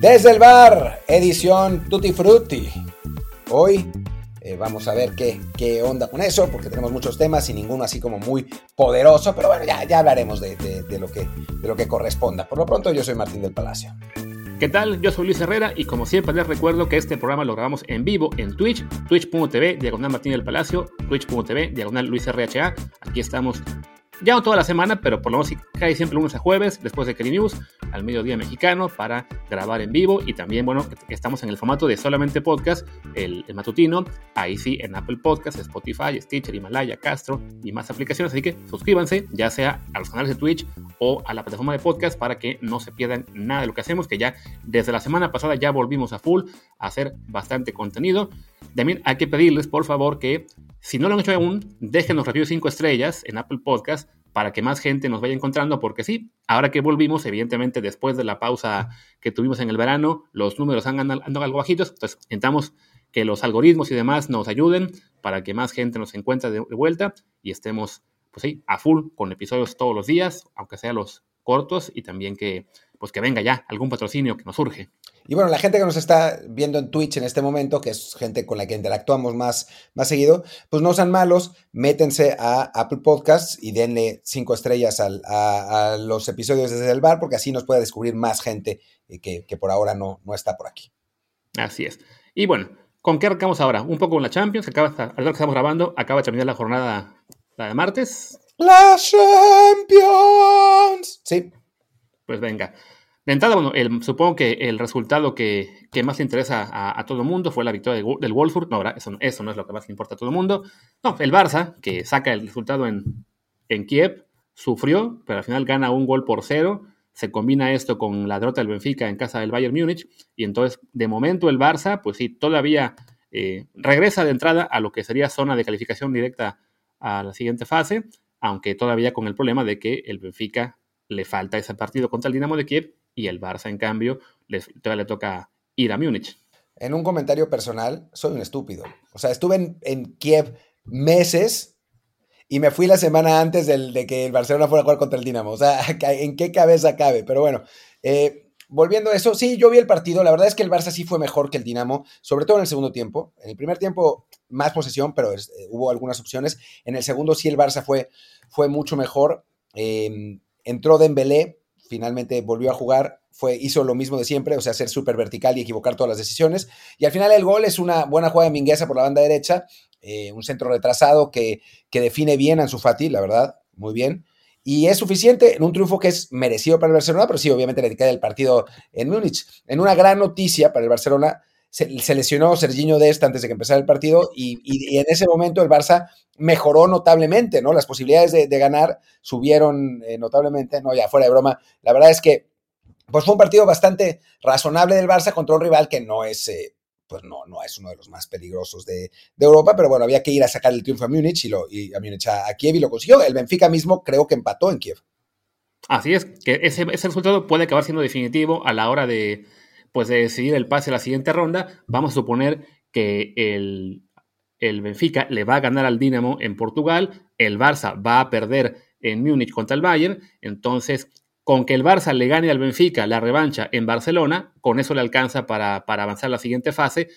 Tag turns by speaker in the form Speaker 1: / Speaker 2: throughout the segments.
Speaker 1: Desde el bar, edición Tutti Frutti. Hoy eh, vamos a ver qué, qué, onda con eso, porque tenemos muchos temas y ninguno así como muy poderoso, pero bueno, ya, ya hablaremos de, de, lo que, de lo que corresponda. Por lo pronto, yo soy Martín del Palacio.
Speaker 2: ¿Qué tal? Yo soy Luis Herrera y como siempre les recuerdo que este programa lo grabamos en vivo en Twitch, twitch.tv, diagonal Martín del Palacio, twitch.tv, diagonal Luis RHA. Aquí estamos ya no toda la semana, pero por lo menos cae siempre lunes a jueves, después de Kelly News, al mediodía mexicano, para grabar en vivo. Y también, bueno, estamos en el formato de solamente podcast, el, matutino, ahí sí, en Apple Podcasts, Spotify, Stitcher, Himalaya, Castro y más aplicaciones. Así que suscríbanse, ya sea a los canales de Twitch o a la plataforma de podcast, para que no se pierdan nada de lo que hacemos, que ya desde la semana pasada ya volvimos a full a hacer bastante contenido. También hay que pedirles, por favor, que si no lo han hecho aún, déjenos review 5 estrellas en Apple Podcast para que más gente nos vaya encontrando, porque sí, ahora que volvimos, evidentemente después de la pausa que tuvimos en el verano, los números han andado algo bajitos, entonces intentamos que los algoritmos y demás nos ayuden para que más gente nos encuentre de vuelta y estemos, pues sí, a full con episodios todos los días, aunque sean los cortos y también que, pues que venga ya algún patrocinio que nos surge.
Speaker 1: Y bueno, la gente que nos está viendo en Twitch en este momento, que es gente con la que interactuamos más, más seguido, pues no sean malos, métense a Apple Podcasts y denle cinco estrellas a, los episodios desde el bar, porque así nos puede descubrir más gente eh, que, por ahora no, no está por aquí.
Speaker 2: Así es. Y bueno, ¿con qué arrancamos ahora? Un poco con la Champions, que acaba, al que estamos grabando, acaba de terminar la jornada la de martes.
Speaker 1: ¡La Champions! Sí.
Speaker 2: Pues venga. De entrada, bueno, el, supongo que el resultado que, más le interesa a, todo el mundo fue la victoria del Wolfsburg. No, eso, eso no es lo que más le importa a todo el mundo. No, el Barça, que saca el resultado en, en Kiev, sufrió, pero al final gana un gol por cero. Se combina esto con la derrota del Benfica en casa del Bayern Múnich. Y entonces, de momento, el Barça, pues sí, todavía eh, regresa de entrada a lo que sería zona de calificación directa a la siguiente fase, aunque todavía con el problema de que el Benfica le falta ese partido contra el Dinamo de Kiev y el Barça, en cambio, todavía le toca ir a Múnich.
Speaker 1: En un comentario personal, soy un estúpido. O sea, estuve en, Kiev meses y me fui la semana antes de que el Barcelona fuera a jugar contra el Dinamo. O sea, ¿en qué cabeza cabe? Pero bueno, eh, volviendo a eso, sí, yo vi el partido. La verdad es que el Barça sí fue mejor que el Dinamo, sobre todo en el segundo tiempo. En el primer tiempo, más posesión, pero eh, hubo algunas opciones. En el segundo, sí, el Barça fue, fue mucho mejor. Eh, entró Dembélé, finalmente volvió a jugar, fue, hizo lo mismo de siempre, o sea, ser súper vertical y equivocar todas las decisiones. Y al final el gol es una buena jugada de Mingueza por la banda derecha, eh, un centro retrasado que, que define bien a Ansu la verdad, muy bien. Y es suficiente en un triunfo que es merecido para el Barcelona, pero sí, obviamente le queda el partido en Múnich. En una gran noticia para el Barcelona, se, lesionó Serginho Dest antes de que empezara el partido y, en ese momento el Barça mejoró notablemente, ¿no? Las posibilidades de, ganar subieron eh, notablemente, no, ya fuera de broma. La verdad es que pues fue un partido bastante razonable del Barça contra un rival que no es, eh, pues no, no es uno de los más peligrosos de, Europa, pero bueno, había que ir a sacar el triunfo a Múnich y, lo, y a Múnich a, Kiev y lo consiguió. El Benfica mismo creo que empató en Kiev.
Speaker 2: Así es, que ese, ese resultado puede acabar siendo definitivo a la hora de, pues de decidir el pase a la siguiente ronda, vamos a suponer que el, el Benfica le va a ganar al Dinamo en Portugal, el Barça va a perder en Múnich contra el Bayern, entonces con que el Barça le gane al Benfica la revancha en Barcelona, con eso le alcanza para, para avanzar a la siguiente fase,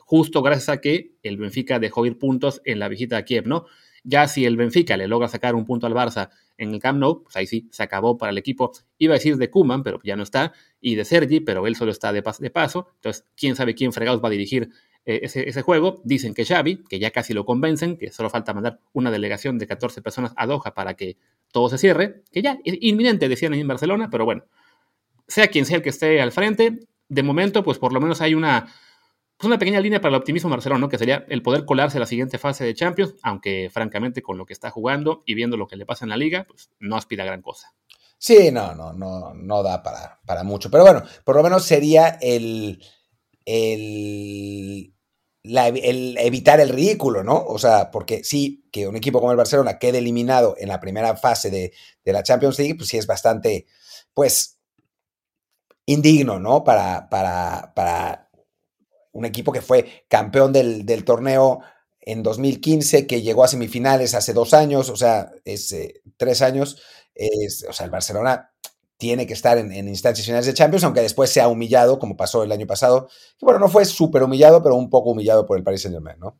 Speaker 2: justo gracias a que el Benfica dejó ir puntos en la visita a Kiev, ¿no? Ya si el Benfica le logra sacar un punto al Barça en el Camp Nou, pues ahí sí, se acabó para el equipo. Iba a decir de Kuman, pero ya no está, y de Sergi, pero él solo está de, paso. Entonces, quién sabe quién fregados va a dirigir eh, ese, juego. Dicen que Xavi, que ya casi lo convencen, que solo falta mandar una delegación de 14 personas a Doha para que todo se cierre, que ya es inminente, decían en Barcelona, pero bueno, sea quien sea el que esté al frente, de momento, pues por lo menos hay una pues una pequeña línea para el optimismo Barcelona, ¿no? que sería el poder colarse a la siguiente fase de Champions, aunque francamente con lo que está jugando y viendo lo que le pasa en la liga, pues no aspira a gran cosa.
Speaker 1: Sí, no, no, no, no da para, para mucho. Pero bueno, por lo menos sería el, el, el evitar el ridículo, ¿no? O sea, porque sí, que un equipo como el Barcelona quede eliminado en la primera fase de, de la Champions League, pues sí es bastante, pues, indigno, ¿no? Para, para, para un equipo que fue campeón del, torneo en 2015, que llegó a semifinales hace dos años, o sea, es eh, tres años. Es, o sea, el Barcelona tiene que estar en, instancias finales de Champions, aunque después sea humillado, como pasó el año pasado. Que bueno, no fue súper humillado, pero un poco humillado por el Paris Saint Germain, ¿no?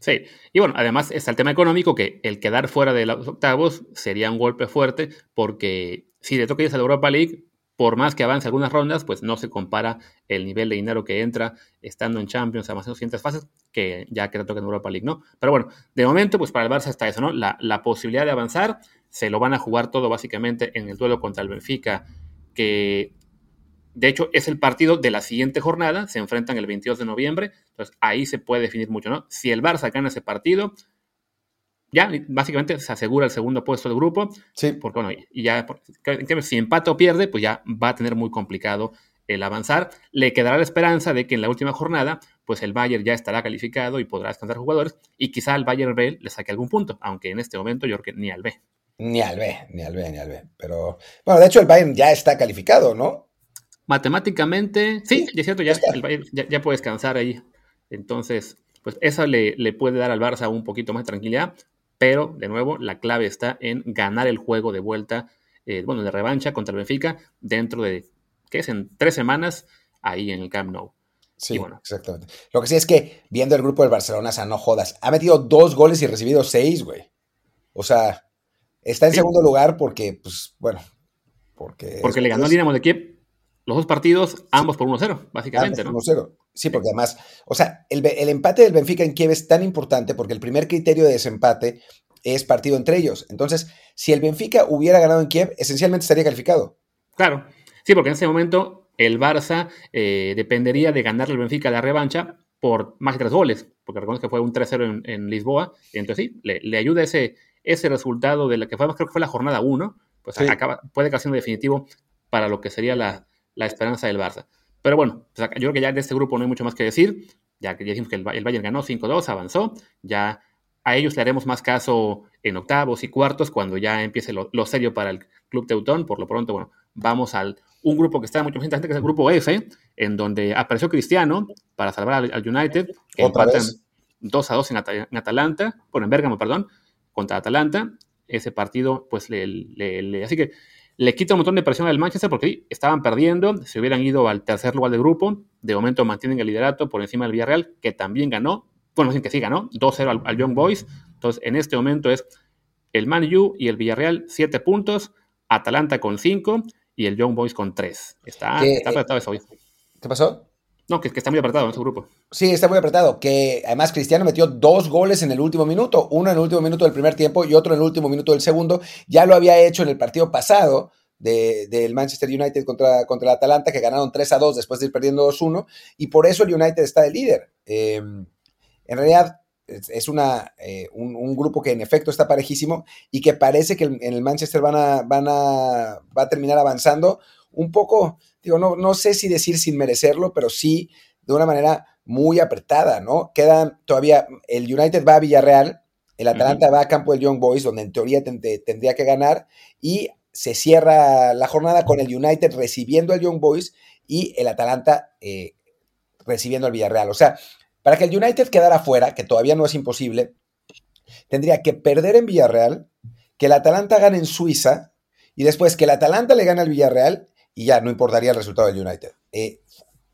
Speaker 2: Sí, y bueno, además está el tema económico, que el quedar fuera de los octavos sería un golpe fuerte, porque si le toca irse a la Europa League, por más que avance algunas rondas, pues no se compara el nivel de dinero que entra estando en Champions, avanzando siguientes fases, que ya que toca en Europa League, ¿no? Pero bueno, de momento, pues para el Barça está eso, ¿no? La, la posibilidad de avanzar, se lo van a jugar todo básicamente en el duelo contra el Benfica, que de hecho es el partido de la siguiente jornada, se enfrentan el 22 de noviembre, entonces ahí se puede definir mucho, ¿no? Si el Barça gana ese partido, ya básicamente se asegura el segundo puesto del grupo.
Speaker 1: Sí.
Speaker 2: Porque bueno, y ya, si empata o pierde, pues ya va a tener muy complicado el avanzar. Le quedará la esperanza de que en la última jornada, pues el Bayern ya estará calificado y podrá descansar jugadores y quizá al Bayern B le saque algún punto, aunque en este momento yo creo que ni al B.
Speaker 1: Ni al B, ni al B, ni al B. Pero, bueno, de hecho el Bayern ya está calificado, ¿no?
Speaker 2: Matemáticamente, sí, ya es cierto, ya, el Bayern ya, puede descansar ahí. Entonces, pues eso le, le, puede dar al Barça un poquito más de tranquilidad, pero de nuevo la clave está en ganar el juego de vuelta, eh, bueno, de revancha contra el Benfica dentro de, ¿qué es? En tres semanas ahí en el Camp Nou.
Speaker 1: Sí, bueno. exactamente. Lo que sí es que viendo el grupo del Barcelona, o sea, no jodas, ha metido dos goles y recibido seis, güey. O sea, Está en segundo lugar porque, pues, bueno, porque...
Speaker 2: Porque le ganó al Dinamo de Kiev los dos partidos, ambos por 1-0, básicamente,
Speaker 1: ¿no? 1-0. Sí, porque además, o sea, el, empate del Benfica en Kiev es tan importante porque el primer criterio de desempate es partido entre ellos. Entonces, si el Benfica hubiera ganado en Kiev, esencialmente estaría calificado.
Speaker 2: Claro, sí, porque en ese momento el Barça eh, dependería de ganarle al Benfica la revancha por más de tres goles, porque recuerdo que fue un 3-0 en, Lisboa, y entonces sí, le, le ayuda ese, ese resultado de la que fue, creo que fue la jornada 1, pues acaba, puede acabar siendo definitivo para lo que sería la, esperanza del Barça. Pero bueno, yo creo que ya de este grupo no hay mucho más que decir, ya que ya dijimos que el, Bayern ganó 5-2, avanzó, ya a ellos le haremos más caso en octavos y cuartos cuando ya empiece lo, serio para el Club Teutón. Por lo pronto, bueno, vamos al un grupo que está mucho más interesante, que es el grupo F, en donde apareció Cristiano para salvar al, United, que empatan 2 a 2 en, en, Atalanta, bueno, en Bérgamo, perdón, contra Atalanta. Ese partido, pues, le, así que le quita un montón de presión al Manchester porque estaban perdiendo, se hubieran ido al tercer lugar del grupo, de momento mantienen el liderato por encima del Villarreal, que también ganó, bueno, sí que sí ganó, 2-0 al, Young Boys, entonces en este momento es el Man U y el Villarreal 7 puntos, Atalanta con 5 y el Young Boys con 3. Está, está apretado eso hoy.
Speaker 1: ¿Qué pasó?
Speaker 2: No, que, está muy apretado ese grupo.
Speaker 1: Sí, está muy apretado. Que además Cristiano metió dos goles en el último minuto, uno en el último minuto del primer tiempo y otro en el último minuto del segundo. Ya lo había hecho en el partido pasado del Manchester United contra, contra el Atalanta, que ganaron 3 a 2 después de ir perdiendo 2-1, y por eso el United está de líder. Em, en realidad es una, eh, un, grupo que en efecto está parejísimo y que parece que en el Manchester van a, van a, va a terminar avanzando un poco digo, no, no sé si decir sin merecerlo, pero sí de una manera muy apretada, ¿no? Quedan todavía, el United va a Villarreal, el Atalanta va a campo del Young Boys, donde en teoría tendría que ganar, y se cierra la jornada con el United recibiendo al Young Boys y el Atalanta eh, recibiendo al Villarreal. O sea, para que el United quedara fuera, que todavía no es imposible, tendría que perder en Villarreal, que el Atalanta gane en Suiza, y después que el Atalanta le gane al Villarreal y ya no importaría el resultado del United. Eh,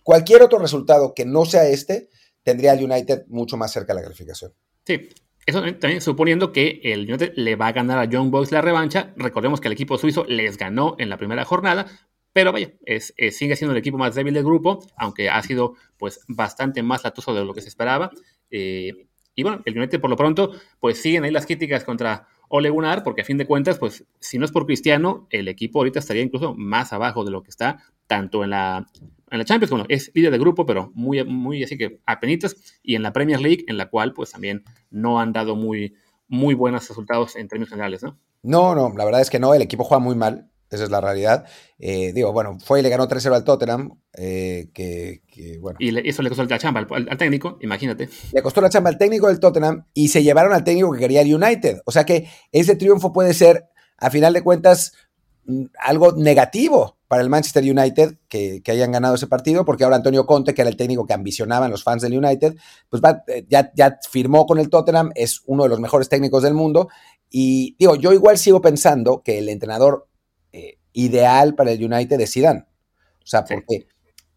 Speaker 1: cualquier otro resultado que no sea este tendría al United mucho más cerca de la calificación.
Speaker 2: Sí, eso también suponiendo que el United le va a ganar a Young Boys la revancha. Recordemos que el equipo suizo les ganó en la primera jornada, pero vaya, es, sigue siendo el equipo más débil del grupo, aunque ha sido pues bastante más latoso de lo que se esperaba. Eh, y bueno, el United por lo pronto pues siguen ahí las críticas contra Ole Gunnar, porque a fin de cuentas, pues si no es por Cristiano, el equipo ahorita estaría incluso más abajo de lo que está, tanto en la, en la Champions, bueno, es líder de grupo, pero muy, muy así que apenitas, y en la Premier League, en la cual pues también no han dado muy, muy buenos resultados en términos generales, ¿no?
Speaker 1: No, no, la verdad es que no, el equipo juega muy mal, esa es la realidad. Eh, digo, bueno, fue y le ganó 3-0 al Tottenham, eh, que, bueno.
Speaker 2: Y eso le costó la chamba al, técnico, imagínate.
Speaker 1: Le costó la chamba al técnico del Tottenham y se llevaron al técnico que quería el United. O sea que ese triunfo puede ser, a final de cuentas, mm, algo negativo para el Manchester United que, hayan ganado ese partido, porque ahora Antonio Conte, que era el técnico que ambicionaban los fans del United, pues eh, ya, ya firmó con el Tottenham, es uno de los mejores técnicos del mundo. Y digo, yo igual sigo pensando que el entrenador ideal para el United de Zidane. O sea, porque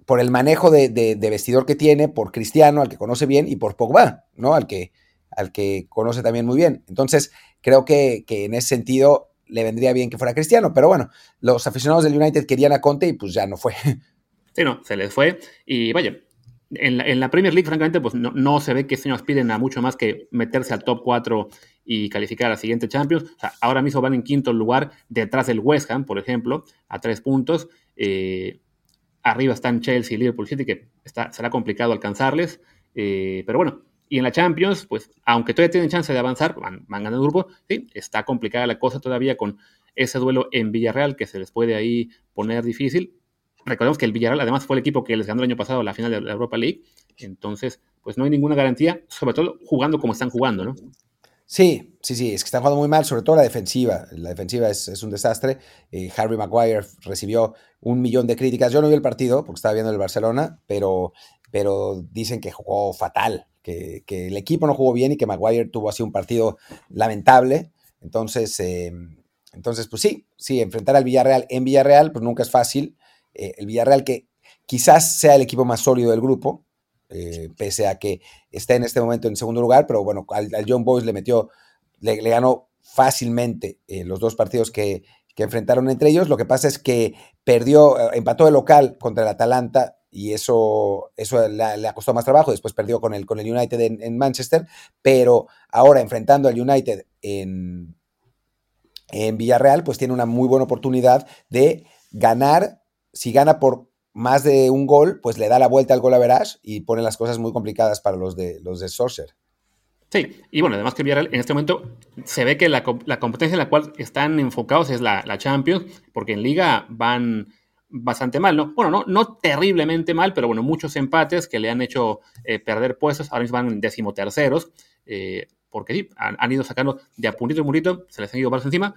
Speaker 1: por el manejo de, vestidor que tiene, por Cristiano, al que conoce bien, y por Pogba, ¿no? Al que, al que conoce también muy bien. Entonces, creo que, que en ese sentido le vendría bien que fuera Cristiano, pero bueno, los aficionados del United querían a Conte y pues ya no fue.
Speaker 2: Sí, no, se les fue. Y vaya, en la, Premier League, francamente, pues no, se ve que este año aspiren a mucho más que meterse al top 4 y calificar a la siguiente Champions. Ahora mismo van en quinto lugar, detrás del West Ham, por ejemplo, a tres puntos. Eh, arriba están Chelsea y Liverpool City, que está, será complicado alcanzarles. Eh, pero bueno, y en la Champions, pues aunque todavía tienen chance de avanzar, van, van ganando el grupo, sí, está complicada la cosa todavía con ese duelo en Villarreal que se les puede ahí poner difícil recordemos que el Villarreal además fue el equipo que les ganó el año pasado la final de la Europa League. Entonces, pues no hay ninguna garantía, sobre todo jugando como están jugando, ¿no?
Speaker 1: Sí, sí, sí, es que están jugando muy mal, sobre todo la defensiva. La defensiva es, un desastre. Eh, Harry Maguire recibió un millón de críticas. Yo no vi el partido porque estaba viendo el Barcelona, pero, pero dicen que jugó fatal, que, el equipo no jugó bien y que Maguire tuvo así un partido lamentable. Entonces, eh, entonces, pues sí, sí, enfrentar al Villarreal en Villarreal, pues nunca es fácil. Eh, el Villarreal que quizás sea el equipo más sólido del grupo, eh, pese a que está en este momento en segundo lugar, pero bueno, al, John Boys le metió, le, ganó fácilmente eh, los dos partidos que, enfrentaron entre ellos. Lo que pasa es que perdió, empató el local contra el Atalanta y eso, eso le, costado más trabajo. Después perdió con el, con el United en, en, Manchester, pero ahora enfrentando al United en, en Villarreal, pues tiene una muy buena oportunidad de ganar si gana por más de un gol, pues le da la vuelta al gol a Verás y pone las cosas muy complicadas para los de, los de Sorcerer.
Speaker 2: Sí, y bueno, además que Villarreal en este momento se ve que la, competencia en la cual están enfocados es la, Champions, porque en Liga van bastante mal, ¿no? Bueno, no, no terriblemente mal, pero bueno, muchos empates que le han hecho eh, perder puestos, ahora mismo van en decimoterceros, eh, porque sí, han, ido sacando de a puntito en puntito, se les han ido más encima,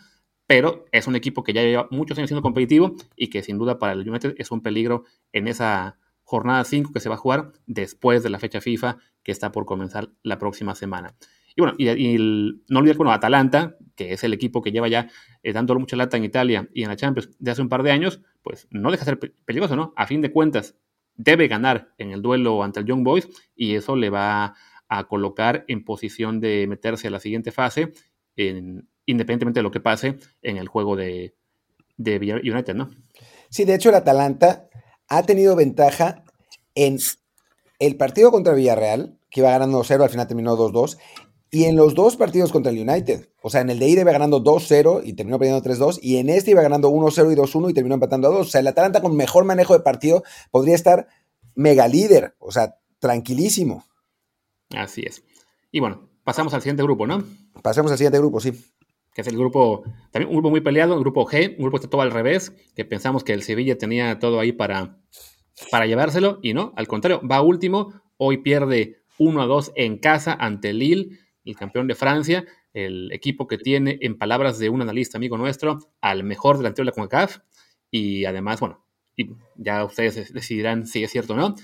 Speaker 2: pero es un equipo que ya lleva muchos años siendo competitivo y que sin duda para el United es un peligro en esa jornada 5 que se va a jugar después de la fecha FIFA que está por comenzar la próxima semana. Y bueno, y, no olvidar, bueno, Atalanta, que es el equipo que lleva ya eh, dándole mucha lata en Italia y en la Champions de hace un par de años, pues no deja de ser peligroso, ¿no? A fin de cuentas, debe ganar en el duelo ante el Young Boys y eso le va a colocar en posición de meterse a la siguiente fase en, independientemente de lo que pase en el juego de, de United, ¿no?
Speaker 1: Sí, de hecho el Atalanta ha tenido ventaja en el partido contra Villarreal, que iba ganando 0, al final terminó 2-2, y en los dos partidos contra el United. O sea, en el de ida iba ganando 2-0 y terminó perdiendo 3-2, y en este iba ganando 1-0 y 2-1 y terminó empatando a 2. O sea, el Atalanta con mejor manejo de partido podría estar mega líder, o sea, tranquilísimo.
Speaker 2: Así es. Y bueno, pasamos al siguiente grupo, ¿no?
Speaker 1: Pasamos al siguiente grupo, sí
Speaker 2: que es el grupo, también un grupo muy peleado, el grupo G, un grupo que está todo al revés, que pensamos que el Sevilla tenía todo ahí para, para llevárselo, y no, al contrario, va último, hoy pierde 1 a 2 en casa ante Lille, el campeón de Francia, el equipo que tiene, en palabras de un analista amigo nuestro, al mejor delantero de la CONCACAF, y además, bueno, y ya ustedes decidirán si es cierto o no,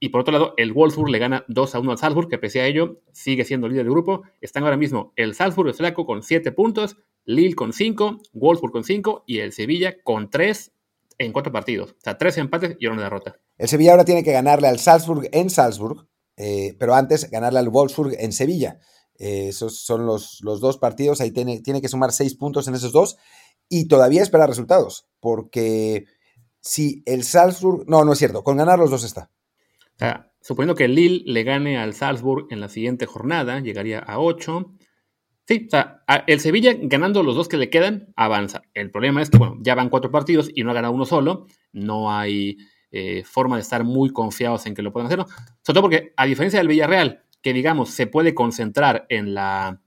Speaker 2: y por otro lado, el Wolfsburg le gana 2 a 1 al Salzburg, que pese a ello sigue siendo líder del grupo. Están ahora mismo el Salzburg, Flaco, con 7 puntos, Lille con 5, Wolfsburg con 5 y el Sevilla con 3 en 4 partidos. O sea, 3 empates y una derrota.
Speaker 1: El Sevilla ahora tiene que ganarle al Salzburg en Salzburg, eh, pero antes ganarle al Wolfsburg en Sevilla. Eh, esos son los, los, dos partidos. Ahí tiene, tiene que sumar 6 puntos en esos dos y todavía esperar resultados, porque si el Salzburg. No, no es cierto. Con ganar los dos está.
Speaker 2: O sea, suponiendo que Lille le gane al Salzburg en la siguiente jornada, llegaría a 8. Sí, o sea, el Sevilla ganando los dos que le quedan, avanza. El problema es que, bueno, ya van cuatro partidos y no ha ganado uno solo. No hay eh, forma de estar muy confiados en que lo puedan hacer. Sobre todo porque, a diferencia del Villarreal, que digamos se puede concentrar en la,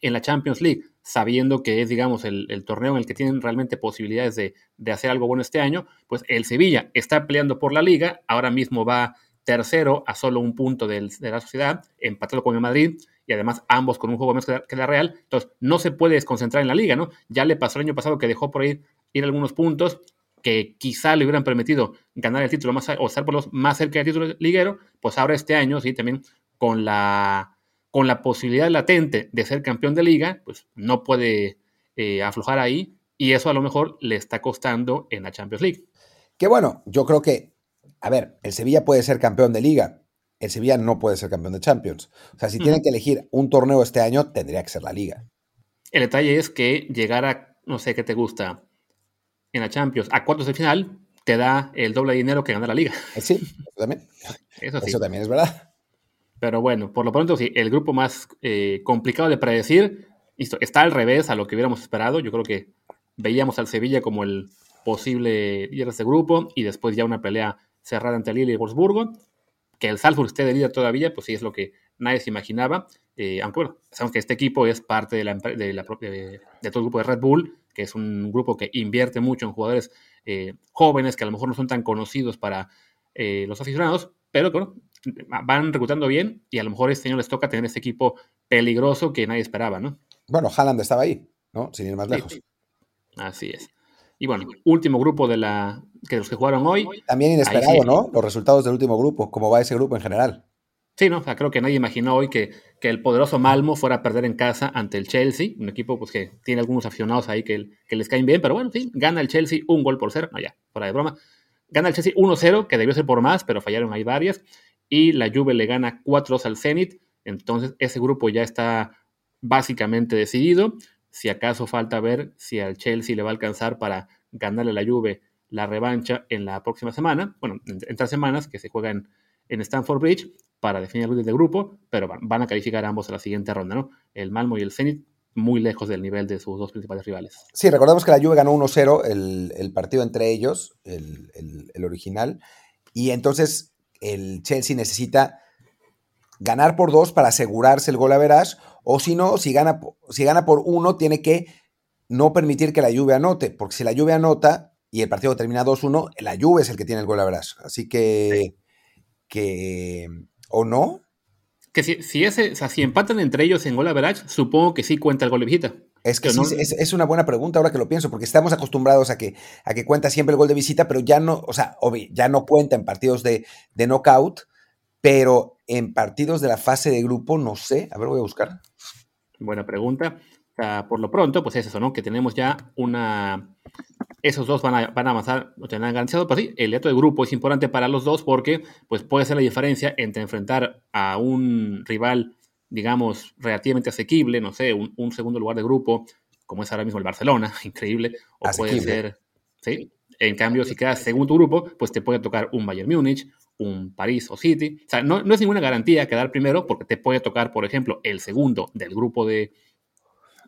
Speaker 2: en la Champions League, sabiendo que es, digamos, el, torneo en el que tienen realmente posibilidades de, de, hacer algo bueno este año, pues el Sevilla está peleando por la liga, ahora mismo va tercero a solo un punto de la sociedad, empatado con el Madrid y además ambos con un juego menos que la Real. Entonces, no se puede desconcentrar en la liga, ¿no? Ya le pasó el año pasado que dejó por ahí ir algunos puntos que quizá le hubieran permitido ganar el título más o estar por los más cerca del título liguero, pues ahora este año, sí, también con la, con la posibilidad latente de ser campeón de liga, pues no puede eh, aflojar ahí y eso a lo mejor le está costando en la Champions League.
Speaker 1: Que bueno, yo creo que, a ver, el Sevilla puede ser campeón de liga, el Sevilla no puede ser campeón de Champions. O sea, si tienen que elegir un torneo este año, tendría que ser la liga.
Speaker 2: El detalle es que llegar a, no sé qué te gusta, en la Champions a cuartos de final, te da el doble de dinero que ganar la liga.
Speaker 1: Eh, sí, eso también. Eso, también es verdad.
Speaker 2: Pero bueno, por lo pronto sí, el grupo más eh, complicado de predecir está al revés a lo que hubiéramos esperado. Yo creo que veíamos al Sevilla como el posible líder de este grupo y después ya una pelea cerrada entre Lille y Wolfsburgo. Que el Salzburg esté de líder todavía, pues sí es lo que nadie se imaginaba. Eh, aunque bueno, sabemos que este equipo es parte de, la, de, la propia, de, todo el grupo de Red Bull, que es un grupo que invierte mucho en jugadores eh, jóvenes que a lo mejor no son tan conocidos para eh, los aficionados, pero bueno, van reclutando bien y a lo mejor este año les toca tener este equipo peligroso que nadie esperaba, ¿no?
Speaker 1: Bueno, Haaland estaba ahí, ¿no? Sin ir más lejos.
Speaker 2: Así es. Y bueno, último grupo de la que los que jugaron hoy.
Speaker 1: También inesperado, ¿no? Los resultados del último grupo, cómo va ese grupo en general.
Speaker 2: Sí, no, o sea, creo que nadie imaginó hoy que, que, el poderoso Malmo fuera a perder en casa ante el Chelsea, un equipo pues, que tiene algunos aficionados ahí que, que les caen bien, pero bueno, sí, gana el Chelsea un gol por cero, no ya, fuera de broma. Gana el Chelsea 1-0, que debió ser por más, pero fallaron ahí varias, y la Juve le gana 4-2 al Zenit, entonces ese grupo ya está básicamente decidido. Si acaso falta ver si al Chelsea le va a alcanzar para ganarle a la Juve la revancha en la próxima semana, bueno, en, tres semanas que se juegan en Stanford Bridge para definir el de grupo, pero van a calificar ambos a la siguiente ronda, ¿no? El Malmo y el Zenit muy lejos del nivel de sus dos principales rivales.
Speaker 1: Sí, recordemos que la Juve ganó 1-0 el, partido entre ellos, el, el, original, y entonces el Chelsea necesita ganar por dos para asegurarse el gol a verás, o si no, si gana, si gana por uno, tiene que no permitir que la Juve anote, porque si la Juve anota y el partido termina 2-1, la Juve es el que tiene el gol a verás. Así que, que ¿o no?
Speaker 2: Que si, si, ese, o sea, si empatan entre ellos en gol a verás, supongo que sí cuenta el gol de visita.
Speaker 1: Es que sí, es, una buena pregunta ahora que lo pienso, porque estamos acostumbrados a que, a que cuenta siempre el gol de visita, pero ya no, o sea, ya no cuenta en partidos de, de knockout, pero en partidos de la fase de grupo, no sé. A ver, voy a buscar.
Speaker 2: Buena pregunta. por lo pronto, pues es eso, ¿no? Que tenemos ya una. Esos dos van a, van a avanzar, lo tendrán garantizado. Pues sí, el dato de grupo es importante para los dos porque pues puede ser la diferencia entre enfrentar a un rival, digamos, relativamente asequible, no sé, un, segundo lugar de grupo, como es ahora mismo el Barcelona, increíble, o puede ser. Sí. En cambio, si quedas segundo grupo, pues te puede tocar un Bayern Múnich, un París o City. O sea, no, es ninguna garantía quedar primero porque te puede tocar, por ejemplo, el segundo del grupo de,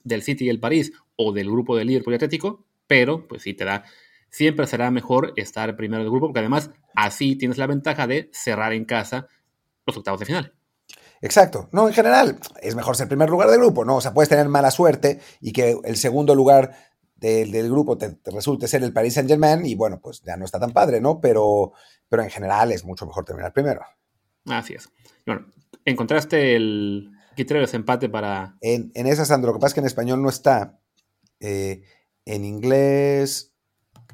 Speaker 2: del City y el París o del grupo del Liverpool y Atlético, pero pues sí te da, siempre será mejor estar primero del grupo porque además así tienes la ventaja de cerrar en casa los octavos de final.
Speaker 1: Exacto. No, en general, es mejor ser primer lugar del grupo, ¿no? O sea, puedes tener mala suerte y que el segundo lugar del, grupo te, resulte ser el Paris Saint Germain y bueno, pues ya no está tan padre, ¿no? Pero, pero en general es mucho mejor terminar primero.
Speaker 2: Así es. Bueno, ¿encontraste el criterio de desempate para...?
Speaker 1: En, en esa, Sandro, lo que pasa es que en español no está. Eh, en inglés,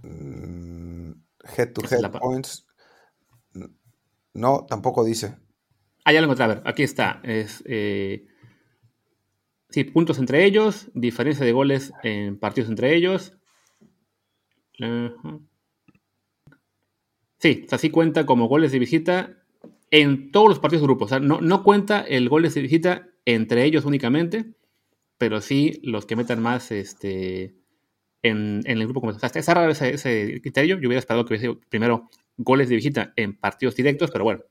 Speaker 1: mm, head to head points, no, tampoco dice.
Speaker 2: Ah, ya lo encontré, a ver, aquí está. Es... Eh, Sí, puntos entre ellos, diferencia de goles en partidos entre ellos. Sí, así cuenta como goles de visita en todos los partidos de grupo. O sea, no, cuenta el goles de visita entre ellos únicamente, pero sí los que metan más este, en, el grupo. O sea, raro ese, ese, criterio. Yo hubiera esperado que hubiese primero goles de visita en partidos directos, pero bueno.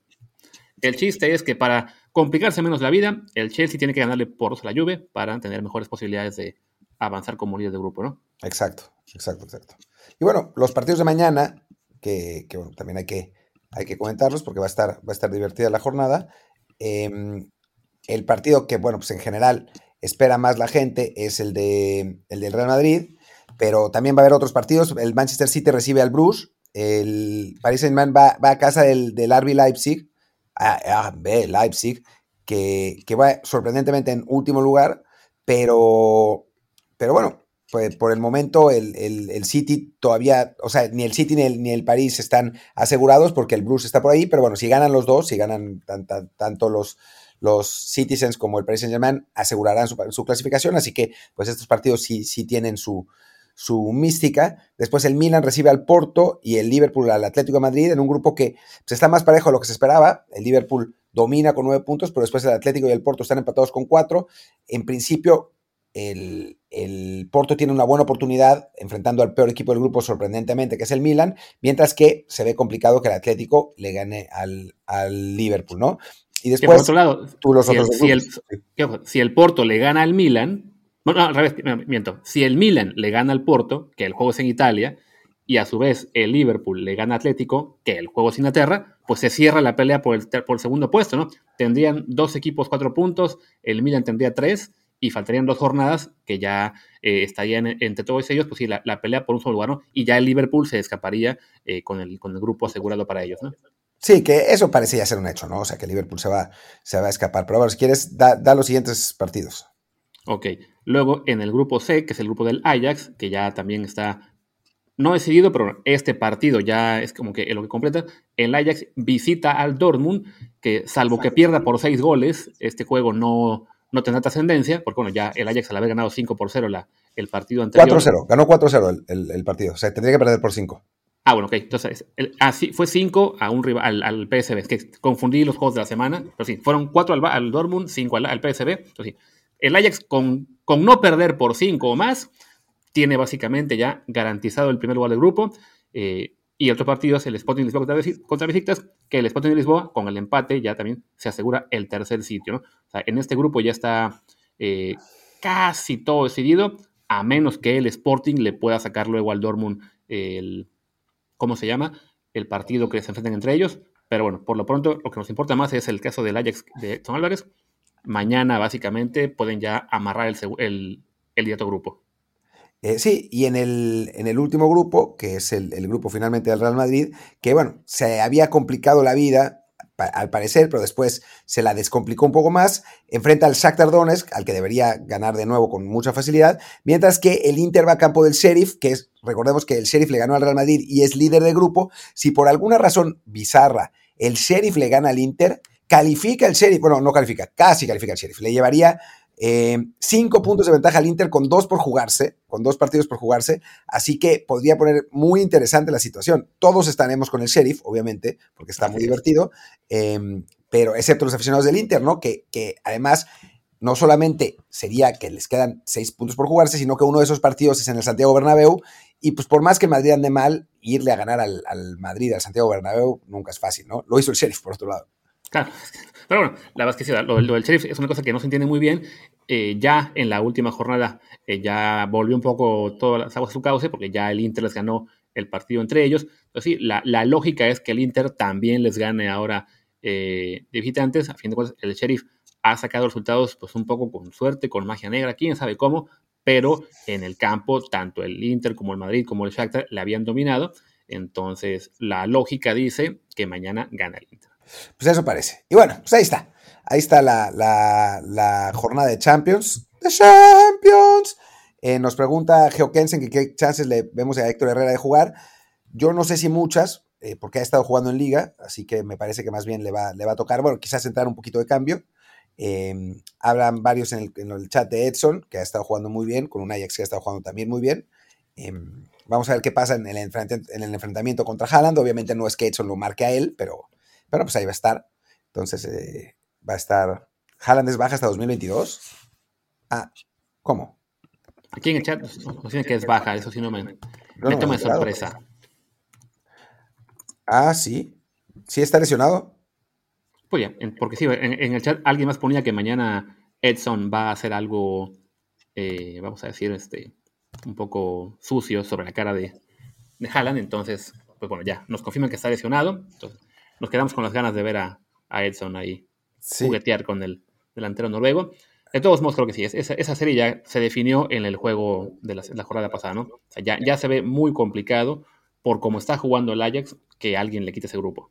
Speaker 2: El chiste es que para complicarse menos la vida, el Chelsea tiene que ganarle por dos a la Juve para tener mejores posibilidades de avanzar como líder de grupo, ¿no?
Speaker 1: Exacto, exacto, exacto. Y bueno, los partidos de mañana, que, bueno, también hay que, hay que comentarlos porque va a estar, va a estar divertida la jornada. Em, el partido que, bueno, pues en general espera más la gente es el, de, el del Real Madrid, pero también va a haber otros partidos. El Manchester City recibe al Bruce, el Paris Saint-Germain va, va, a casa del, del RB Leipzig, a, Leipzig, que, va sorprendentemente en último lugar, pero, pero bueno, pues por el momento el, City todavía, o sea, ni el City ni el, ni el París están asegurados porque el Blues está por ahí, pero bueno, si ganan los dos, si ganan tanto los, los Citizens como el Paris Saint Germain, asegurarán su, clasificación, así que pues estos partidos sí, sí tienen su, su mística. Después el Milan recibe al Porto y el Liverpool al Atlético de Madrid en un grupo que pues, está más parejo de lo que se esperaba. El Liverpool domina con nueve puntos, pero después el Atlético y el Porto están empatados con cuatro. En principio, el, Porto tiene una buena oportunidad enfrentando al peor equipo del grupo sorprendentemente, que es el Milan, mientras que se ve complicado que el Atlético le gane al, Liverpool, ¿no?
Speaker 2: Y después, por otro lado, tú los si, otros el, si, el, Porto le gana al Milan, bueno, al revés, miento, si el Milan le gana al Porto, que el juego es en Italia, y a su vez el Liverpool le gana a Atlético, que el juego es Inglaterra, pues se cierra la pelea por el, por el segundo puesto, ¿no? Tendrían dos equipos cuatro puntos, el Milan tendría tres, y faltarían dos jornadas que ya eh, estarían entre todos ellos, pues sí, la, pelea por un solo lugar, ¿no? Y ya el Liverpool se escaparía eh, con, el, con el grupo asegurado para ellos, ¿no?
Speaker 1: Sí, que eso parecía ser un hecho, ¿no? O sea, que Liverpool se va, se va a escapar. Pero bueno, si quieres, da, los siguientes partidos.
Speaker 2: Ok. Luego, en el grupo C, que es el grupo del Ajax, que ya también está no decidido, pero este partido ya es como que lo que completa. El Ajax visita al Dortmund, que salvo que pierda por seis goles, este juego no, no tendrá trascendencia, porque bueno, ya el Ajax al haber ganado 5 por 0 la, el partido anterior.
Speaker 1: 4-0, ganó 4-0 el, el, partido, o sea, tendría que perder por 5.
Speaker 2: Ah, bueno, ok, entonces, el, ah, fue 5 a un rival, al, al, PSV, es que confundí los juegos de la semana, pero sí, fueron 4 al, al, Dortmund, 5 al, al, PSV, entonces sí, el Ajax con, no perder por 5 o más, tiene básicamente ya garantizado el primer lugar del grupo, eh, y otro partido es el Sporting Lisboa contra Besiktas, que el Sporting de Lisboa, con el empate, ya también se asegura el tercer sitio. O sea, en este grupo ya está eh, casi todo decidido, a menos que el Sporting le pueda sacar luego al Dortmund el, ¿cómo se llama? El partido que se enfrenten entre ellos. Pero bueno, por lo pronto, lo que nos importa más es el caso del Ajax de Edson Álvarez. Mañana, básicamente, pueden ya amarrar el, el, el grupo.
Speaker 1: Eh, sí, y en el, en el, último grupo, que es el, grupo finalmente del Real Madrid, que bueno, se había complicado la vida al parecer, pero después se la descomplicó un poco más, enfrenta al Shakhtar Donetsk, al que debería ganar de nuevo con mucha facilidad, mientras que el Inter va a campo del Sheriff, que es, recordemos que el Sheriff le ganó al Real Madrid y es líder de grupo, si por alguna razón bizarra el Sheriff le gana al Inter, califica el Sheriff, bueno, no califica, casi califica el Sheriff, le llevaría eh, cinco puntos de ventaja al Inter con dos por jugarse, con dos partidos por jugarse, así que podría poner muy interesante la situación. Todos estaremos con el Sheriff, obviamente, porque está muy divertido, em, pero excepto los aficionados del Inter, ¿no? Que, que además no solamente sería que les quedan seis puntos por jugarse, sino que uno de esos partidos es en el Santiago Bernabéu, y pues por más que Madrid ande mal, irle a ganar al, al Madrid, al Santiago Bernabéu, nunca es fácil, ¿no? Lo hizo el Sheriff, por otro lado.
Speaker 2: Claro. Pero bueno, la verdad lo, del sheriff es una cosa que no se entiende muy bien. Eh, ya en la última jornada eh, ya volvió un poco todas las aguas a su cauce porque ya el Inter les ganó el partido entre ellos. Entonces sí, la, lógica es que el Inter también les gane ahora eh, de visitantes. A fin de cuentas, el sheriff ha sacado resultados pues un poco con suerte, con magia negra, quién sabe cómo, pero en el campo tanto el Inter como el Madrid como el Shakhtar le habían dominado. Entonces la lógica dice que mañana gana el Inter.
Speaker 1: Pues eso parece. Y bueno, pues ahí está. Ahí está la, jornada de Champions. ¡De Champions! Eh, nos pregunta Geokensen que qué chances le vemos a Héctor Herrera de jugar. Yo no sé si muchas, eh, porque ha estado jugando en liga, así que me parece que más bien le va, le va a tocar, bueno, quizás entrar un poquito de cambio. Em, hablan varios en el, chat de Edson, que ha estado jugando muy bien, con un Ajax que ha estado jugando también muy bien. Em, vamos a ver qué pasa en el, en el enfrentamiento contra Haaland. Obviamente no es que Edson lo marque a él, pero pero pues ahí va a estar. Entonces eh, va a estar. Haaland es baja hasta 2022. Ah, ¿cómo?
Speaker 2: Aquí en el chat nos dicen que es baja, eso sí no me, me toma de sorpresa.
Speaker 1: Ah, sí. ¿Sí está lesionado?
Speaker 2: Pues ya, porque sí, en, el chat alguien más ponía que mañana Edson va a hacer algo, eh, vamos a decir, este, un poco sucio sobre la cara de, de Haaland. Entonces, pues bueno, ya, nos confirman que está lesionado. Entonces, nos quedamos con las ganas de ver a, Edson ahí juguetear con el delantero noruego. De todos modos, creo que sí. Esa, serie ya se definió en el juego de la, jornada pasada, ¿no? O sea, ya, ya se ve muy complicado por cómo está jugando el Ajax que alguien le quite ese grupo.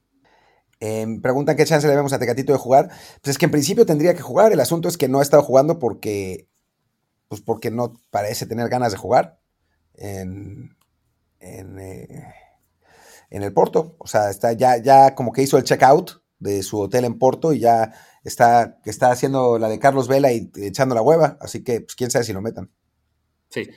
Speaker 1: Em, preguntan qué chance le vemos a Tecatito de jugar. Pues es que en principio tendría que jugar. El asunto es que no ha estado jugando porque. Pues porque no parece tener ganas de jugar. En. En. Eh, en el Porto. O sea, está ya, ya como que hizo el checkout de su hotel en Porto y ya está, está haciendo la de Carlos Vela y echando la hueva. Así que, pues quién sabe si lo metan.
Speaker 2: Sí.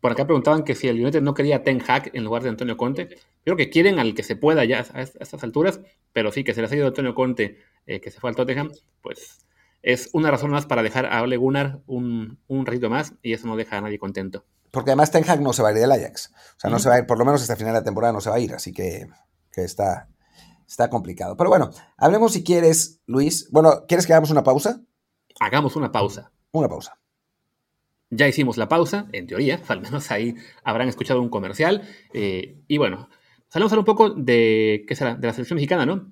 Speaker 2: Por acá preguntaban que si el United no quería Ten Hag en lugar de Antonio Conte. Creo que quieren al que se pueda ya a, estas alturas, pero sí que se les ha ido Antonio Conte, eh, que se fue al Tottenham, pues es una razón más para dejar a Ole Gunnar un, un ratito más y eso no deja a nadie contento.
Speaker 1: Porque además Ten Hag no se va a ir del Ajax. O sea, no se va a ir, por lo menos hasta el final de la temporada no se va a ir, así que, que está, está complicado. Pero bueno, hablemos si quieres, Luis. Bueno, ¿quieres que hagamos una pausa?
Speaker 2: Hagamos una pausa.
Speaker 1: Una pausa.
Speaker 2: Ya hicimos la pausa, en teoría, al menos ahí habrán escuchado un comercial. Eh, y bueno, salimos a hablar un poco de, ¿qué será? de la selección mexicana, ¿no?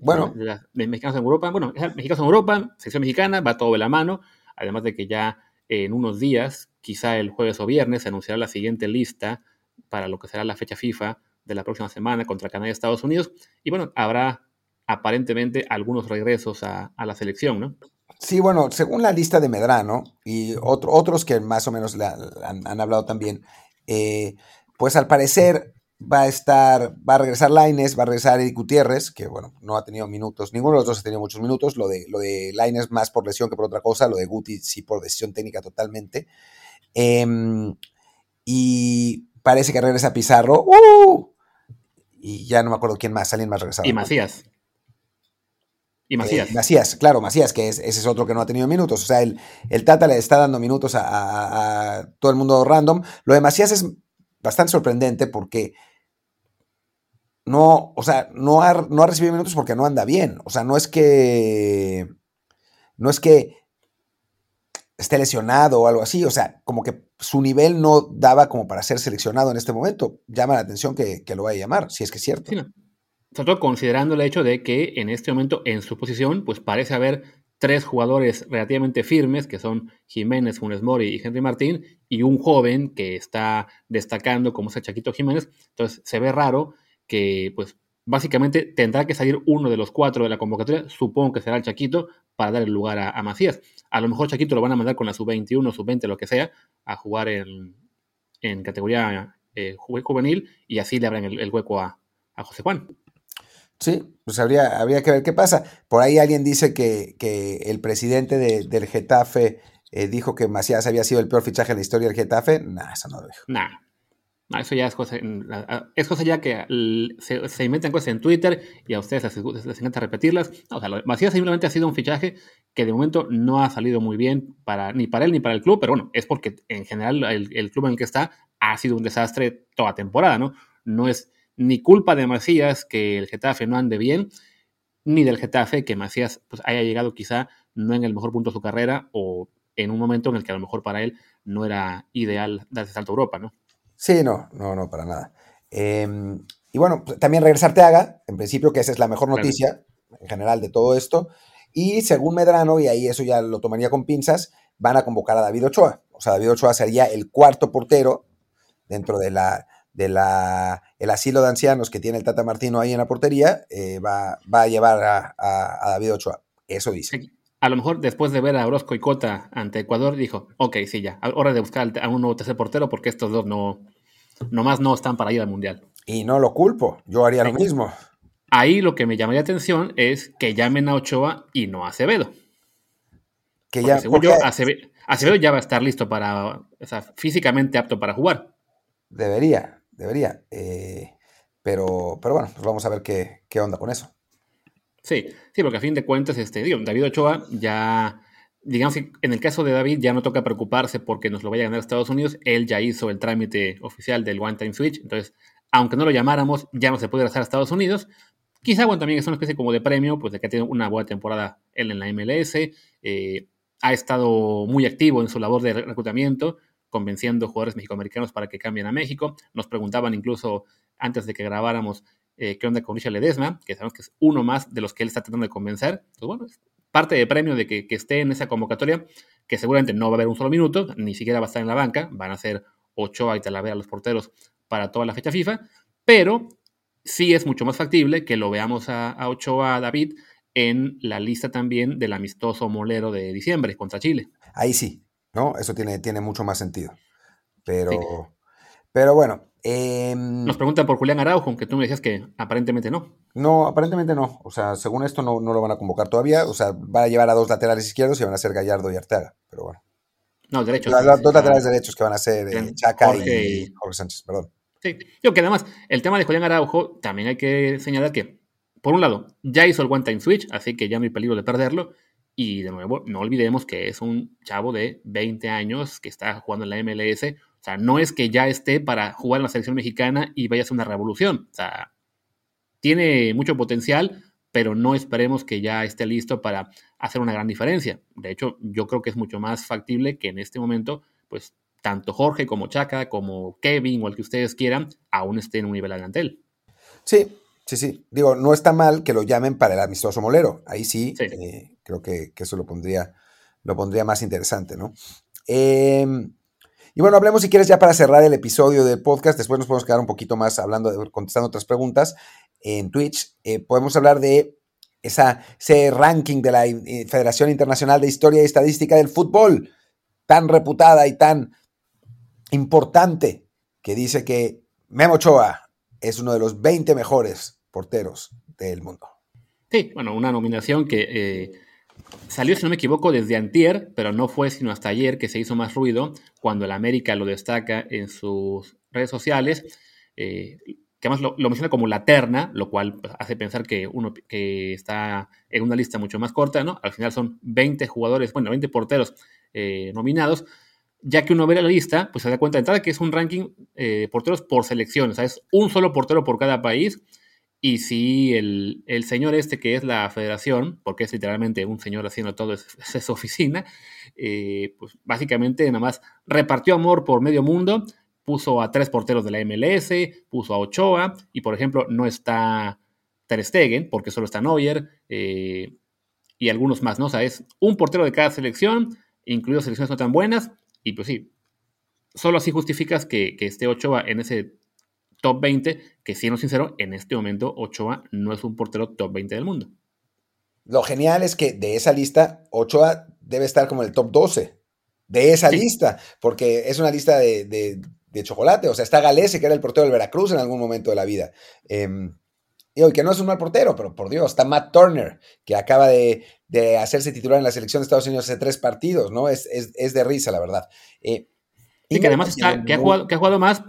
Speaker 1: Bueno.
Speaker 2: De, mexicanos en Europa. Bueno, mexicanos en Europa, selección mexicana, va todo de la mano. Además de que ya en unos días, quizá el jueves o viernes, se anunciará la siguiente lista para lo que será la fecha FIFA de la próxima semana contra Canadá y Estados Unidos. Y bueno, habrá aparentemente algunos regresos a, la selección, ¿no?
Speaker 1: Sí, bueno, según la lista de Medrano y otros que más o menos han, hablado también, eh, pues al parecer va a estar, va a regresar Laines, va a regresar Eric Gutiérrez, que bueno, no ha tenido minutos, ninguno de los dos ha tenido muchos minutos, lo de, lo de Laines más por lesión que por otra cosa, lo de Guti sí por decisión técnica totalmente. Em, y parece que regresa Pizarro, ¡uh! y ya no me acuerdo quién más, alguien más regresado.
Speaker 2: Y Macías. Y Macías.
Speaker 1: Eh, Macías, claro, Macías, que es, ese es otro que no ha tenido minutos. O sea, el, el Tata le está dando minutos a, a, todo el mundo random. Lo de Macías es bastante sorprendente porque no, o sea, no ha, no ha recibido minutos porque no anda bien. O sea, no es que. No es que esté lesionado o algo así. O sea, como que su nivel no daba como para ser seleccionado en este momento. Llama la atención que, lo vaya a llamar, si es que es cierto.
Speaker 2: Sí, Sobre todo considerando el hecho de que en este momento en su posición, pues parece haber tres jugadores relativamente firmes, que son Jiménez, Funes Mori y Henry Martín, y un joven que está destacando como ese Chaquito Jiménez. Entonces se ve raro que, pues, básicamente tendrá que salir uno de los cuatro de la convocatoria, supongo que será el Chaquito, para dar el lugar a, Macías. A lo mejor Chaquito lo van a mandar con la sub-21, sub-20, lo que sea, a jugar en, categoría eh, juvenil y así le abran el, hueco a, José Juan.
Speaker 1: Sí, pues habría, que ver qué pasa. Por ahí alguien dice que, el presidente del Getafe eh, dijo que Macías había sido el peor fichaje en la historia del Getafe. Nah, eso no lo dijo.
Speaker 2: Nah, eso ya es cosa, es cosa ya que se, se, inventan cosas en Twitter y a ustedes les, encanta repetirlas. o sea, Macías simplemente ha sido un fichaje que de momento no ha salido muy bien para, ni para él ni para el club, pero bueno, es porque en general el, club en el que está ha sido un desastre toda temporada, ¿no? No es ni culpa de Macías que el Getafe no ande bien, ni del Getafe que Macías pues, haya llegado quizá no en el mejor punto de su carrera o en un momento en el que a lo mejor para él no era ideal darse salto a Europa, ¿no?
Speaker 1: Sí, no, no, no, para nada. Em, y bueno, pues, también regresar Teaga, en principio que esa es la mejor noticia en general de todo esto. Y según Medrano, y ahí eso ya lo tomaría con pinzas, van a convocar a David Ochoa. O sea, David Ochoa sería el cuarto portero dentro de la, de la, el asilo de ancianos que tiene el Tata Martino ahí en la portería, eh, va, va, a llevar a, a, David Ochoa. Eso dice.
Speaker 2: A lo mejor después de ver a Orozco y Cota ante Ecuador, dijo, ok, sí, ya, hora de buscar a un nuevo tercer portero porque estos dos no, nomás no están para ir al Mundial.
Speaker 1: Y no lo culpo, yo haría lo mismo.
Speaker 2: Ahí lo que me llamaría atención es que llamen a Ochoa y no a Acevedo. Que ya, según yo, Acevedo, ya va a estar listo para, o sea, físicamente apto para jugar.
Speaker 1: Debería, debería. Eh, pero, pero bueno, pues vamos a ver qué, qué onda con eso.
Speaker 2: Sí, sí, porque a fin de cuentas, este, digo, David Ochoa ya, digamos que en el caso de David ya no toca preocuparse porque nos lo vaya a ganar Estados Unidos, él ya hizo el trámite oficial del One Time Switch, entonces, aunque no lo llamáramos, ya no se puede hacer a Estados Unidos. Quizá, bueno, también es una especie como de premio, pues de que ha tenido una buena temporada él en la MLS, eh, ha estado muy activo en su labor de reclutamiento, convenciendo jugadores mexicoamericanos para que cambien a México. Nos preguntaban incluso antes de que grabáramos eh, qué onda con Richard Ledesma, que sabemos que es uno más de los que él está tratando de convencer. Pues bueno, es parte de premio de que, esté en esa convocatoria, que seguramente no va a haber un solo minuto, ni siquiera va a estar en la banca, van a ser Ochoa y Talavera los porteros para toda la fecha FIFA, pero sí es mucho más factible que lo veamos a, Ochoa, a David, en la lista también del amistoso molero de diciembre contra Chile.
Speaker 1: Ahí sí, ¿no? Eso tiene, tiene mucho más sentido. Pero, pero bueno,
Speaker 2: Em, Nos preguntan por Julián Araujo, aunque tú me decías que aparentemente no.
Speaker 1: No, aparentemente no. O sea, según esto no, no lo van a convocar todavía. O sea, van a llevar a dos laterales izquierdos y van a ser Gallardo y Arteaga. Pero bueno.
Speaker 2: No, derechos.
Speaker 1: Los dos laterales derechos que van a ser eh, Chaca y Jorge Sánchez, perdón.
Speaker 2: Sí, yo que además, el tema de Julián Araujo, también hay que señalar que, por un lado, ya hizo el one time switch, así que ya no hay peligro de perderlo. Y de nuevo, no olvidemos que es un chavo de 20 años que está jugando en la MLS. O sea, no es que ya esté para jugar en la selección mexicana y vaya a ser una revolución. O sea, tiene mucho potencial, pero no esperemos que ya esté listo para hacer una gran diferencia. De hecho, yo creo que es mucho más factible que en este momento, pues, tanto Jorge como Chaca, como Kevin o el que ustedes quieran, aún estén en un nivel adelante.
Speaker 1: Sí, Sí, sí. Digo, no está mal que lo llamen para el amistoso molero. Ahí sí, eh, creo que, eso lo pondría, lo pondría más interesante, ¿no? Em, y bueno, hablemos si quieres ya para cerrar el episodio del podcast. Después nos podemos quedar un poquito más hablando, contestando otras preguntas en Twitch. Eh, podemos hablar de esa, ese ranking de la eh, Federación Internacional de Historia y Estadística del Fútbol, tan reputada y tan importante, que dice que Memo Ochoa es uno de los 20 mejores porteros del mundo.
Speaker 2: Sí, bueno, una nominación que eh, salió, si no me equivoco, desde antier, pero no fue sino hasta ayer que se hizo más ruido, cuando el América lo destaca en sus redes sociales, eh, que además lo, menciona como la terna, lo cual pues, hace pensar que uno que está en una lista mucho más corta, ¿no? Al final son 20 jugadores, bueno, 20 porteros eh, nominados, ya que uno ve la lista, pues se da cuenta de entrada que es un ranking de porteros por selección, o sea, es un solo portero por cada país, y si el, señor este que es la federación, porque es literalmente un señor haciendo todo, es, su oficina, eh, pues básicamente nada más repartió amor por medio mundo, puso a tres porteros de la MLS, puso a Ochoa, y por ejemplo no está Ter Stegen, porque solo está Neuer, eh, y algunos más, ¿no? O sea, es un portero de cada selección, incluido selecciones no tan buenas, y pues sí, solo así justificas que, que esté Ochoa en ese top 20, que siendo sincero, en este momento Ochoa no es un portero top 20 del mundo.
Speaker 1: Lo genial es que de esa lista, Ochoa debe estar como en el top 12 de esa lista, porque es una lista de, chocolate. O sea, está Galese, que era el portero del Veracruz en algún momento de la vida. Em, y hoy que no es un mal portero, pero por Dios, está Matt Turner, que acaba de, hacerse titular en la selección de Estados Unidos hace tres partidos, ¿no? Es, es, de risa, la verdad.
Speaker 2: Eh, y que además está, que, ha jugado, que ha jugado más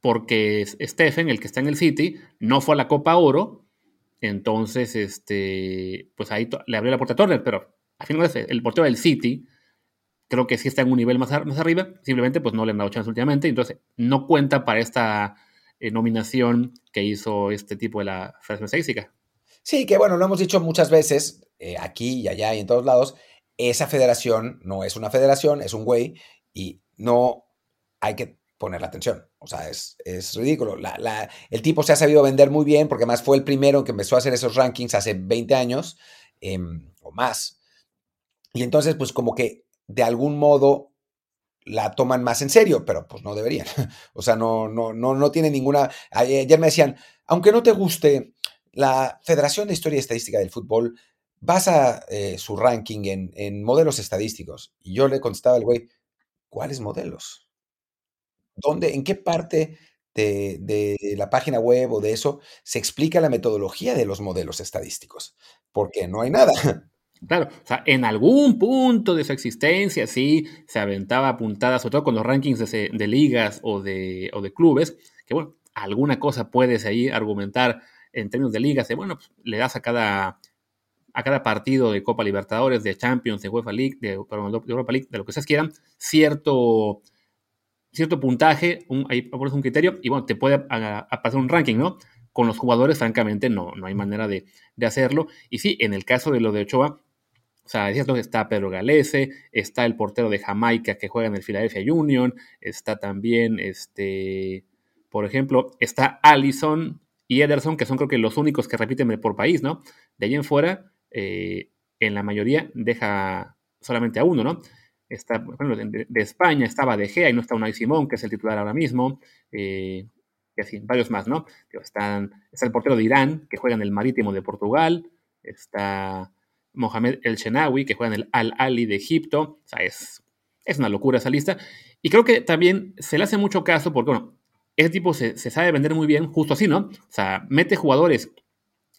Speaker 2: porque Stephen, el que está en el City, no fue a la Copa Oro, entonces, este, pues ahí le abrió la puerta a Turner, pero a fin de cuentas, el portero del City, creo que sí está en un nivel más, arriba, simplemente pues no le han dado chance últimamente, entonces no cuenta para esta eh, nominación que hizo este tipo de la Federación Estadística.
Speaker 1: Sí, que bueno, lo hemos dicho muchas veces, eh, aquí y allá y en todos lados, esa federación no es una federación, es un güey, y no hay que poner la atención. O sea, es, ridículo. el tipo se ha sabido vender muy bien porque además fue el primero que empezó a hacer esos rankings hace 20 años em, o más. Y entonces, pues como que de algún modo la toman más en serio, pero pues no deberían. O sea, no, no, no, no tiene ninguna... Ayer me decían, aunque no te guste la Federación de Historia y Estadística del Fútbol, basa eh, su ranking en, en modelos estadísticos. Y yo le contestaba al güey, ¿cuáles modelos? ¿Dónde, en qué parte de, la página web o de eso se explica la metodología de los modelos estadísticos? Porque no hay nada.
Speaker 2: Claro, o sea, en algún punto de su existencia, sí, se aventaba puntadas, sobre todo con los rankings de, ligas o de, o de, clubes, que bueno, alguna cosa puedes ahí argumentar en términos de ligas, de bueno, pues, le das a cada, a cada partido de Copa Libertadores, de Champions, de UEFA League, de, de Europa League, de lo que ustedes quieran, cierto cierto puntaje, un, ahí pones un criterio y bueno, te puede pasar un ranking, ¿no? Con los jugadores, francamente, no, no hay manera de, hacerlo. Y sí, en el caso de lo de Ochoa, o sea, decías que está Pedro Galese, está el portero de Jamaica que juega en el Philadelphia Union, está también, este, por ejemplo, está Allison y Ederson, que son creo que los únicos que repiten por país, ¿no? De ahí en fuera, eh, en la mayoría deja solamente a uno, ¿no? Está, bueno, de, España estaba De Gea y no está Unai Simón, que es el titular ahora mismo, eh, y así, varios más, ¿no? Están, está el portero de Irán, que juega en el Marítimo de Portugal, está Mohamed El Shenawi, que juega en el Al-Ali de Egipto, o sea, es, es una locura esa lista, y creo que también se le hace mucho caso porque, bueno, ese tipo se, se sabe vender muy bien, justo así, ¿no? O sea, mete jugadores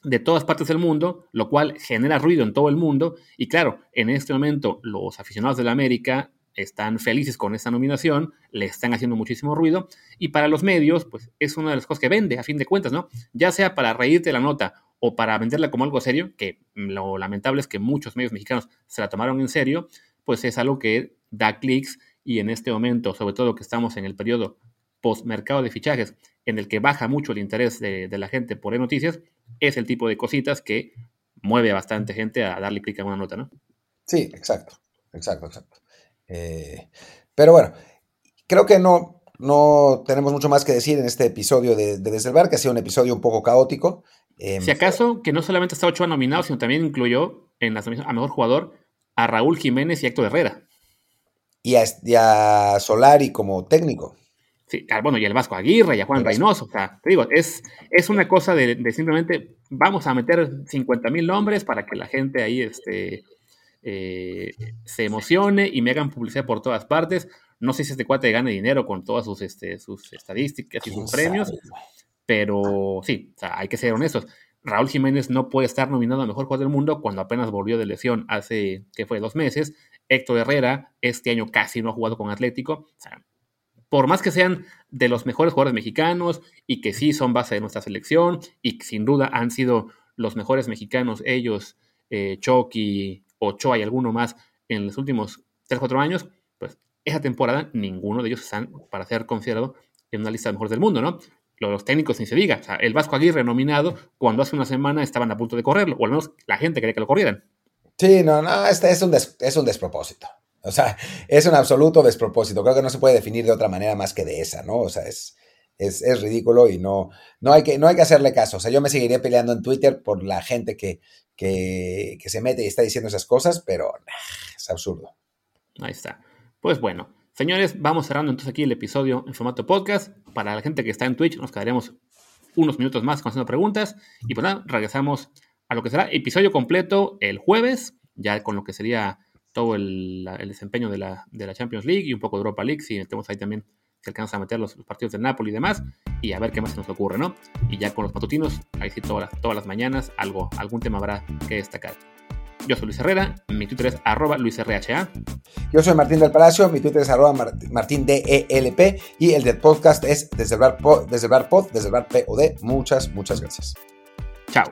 Speaker 2: de todas partes del mundo, lo cual genera ruido en todo el mundo. Y claro, en este momento los aficionados de la América están felices con esta nominación, le están haciendo muchísimo ruido, y para los medios, pues es una de las cosas que vende, a fin de cuentas, ¿no? Ya sea para reírte la nota o para venderla como algo serio, que lo lamentable es que muchos medios mexicanos se la tomaron en serio, pues es algo que da clics y en este momento, sobre todo que estamos en el periodo post-mercado de fichajes, en el que baja mucho el interés de, la gente por noticias, es el tipo de cositas que mueve a bastante gente a darle clic a una nota, ¿no?
Speaker 1: Sí, exacto, exacto, exacto. Eh, pero bueno, creo que no, no tenemos mucho más que decir en este episodio de, de Desde el Bar, que ha sido un episodio un poco caótico.
Speaker 2: Em, si acaso, que no solamente está Ochoa nominado, sino también incluyó en la a mejor jugador a Raúl Jiménez y Héctor Herrera.
Speaker 1: Y a, Solari como técnico.
Speaker 2: Sí, ah, bueno, y el Vasco Aguirre y a Juan Reynoso. O sea, te digo, es, es una cosa de, simplemente vamos a meter 50 mil nombres para que la gente ahí este, eh, se emocione y me hagan publicidad por todas partes. No sé si este cuate gane dinero con todas sus, este, sus estadísticas y sus premios, pero sí, hay que ser honestos. Raúl Jiménez no puede estar nominado a Mejor Jugador del Mundo cuando apenas volvió de lesión hace, que fue, dos meses. Héctor Herrera este año casi no ha jugado con Atlético. Por más que sean de los mejores jugadores mexicanos y que sí son base de nuestra selección y que sin duda han sido los mejores mexicanos ellos, eh, Chucky, Ochoa y alguno más en los últimos 3-4 años, pues esa temporada ninguno de ellos están para ser considerado en una lista de mejores del mundo, ¿no? Los técnicos ni se diga. O sea, el Vasco Aguirre nominado cuando hace una semana estaban a punto de correrlo, o al menos la gente quería que lo corrieran.
Speaker 1: Sí, no, no, este es un, es un despropósito. O sea, es un absoluto despropósito. Creo que no se puede definir de otra manera más que de esa, ¿no? O sea, es, es, es, ridículo y no, no, hay que, no hay que hacerle caso. O sea, yo me seguiré peleando en Twitter por la gente que, que, que se mete y está diciendo esas cosas, pero es absurdo.
Speaker 2: Ahí está. Pues bueno, señores, vamos cerrando entonces aquí el episodio en formato podcast. Para la gente que está en Twitch, nos quedaremos unos minutos más haciendo preguntas. Y pues nada, regresamos a lo que será episodio completo el jueves, ya con lo que sería todo el, desempeño de la, de la, Champions League y un poco de Europa League, si metemos ahí también, si alcanza a meter los, partidos del Napoli y demás, y a ver qué más se nos ocurre, ¿no? Y ya con los matutinos, ahí sí todas las, todas las mañanas, algo, algún tema habrá que destacar. Yo soy Luis Herrera, mi Twitter es arroba luisrha.
Speaker 1: Yo soy Martín del Palacio, mi Twitter es arroba martindelp y el del podcast es desde el bar, desde el bar pod, desde el bar POD. Muchas, muchas gracias.
Speaker 2: Chao.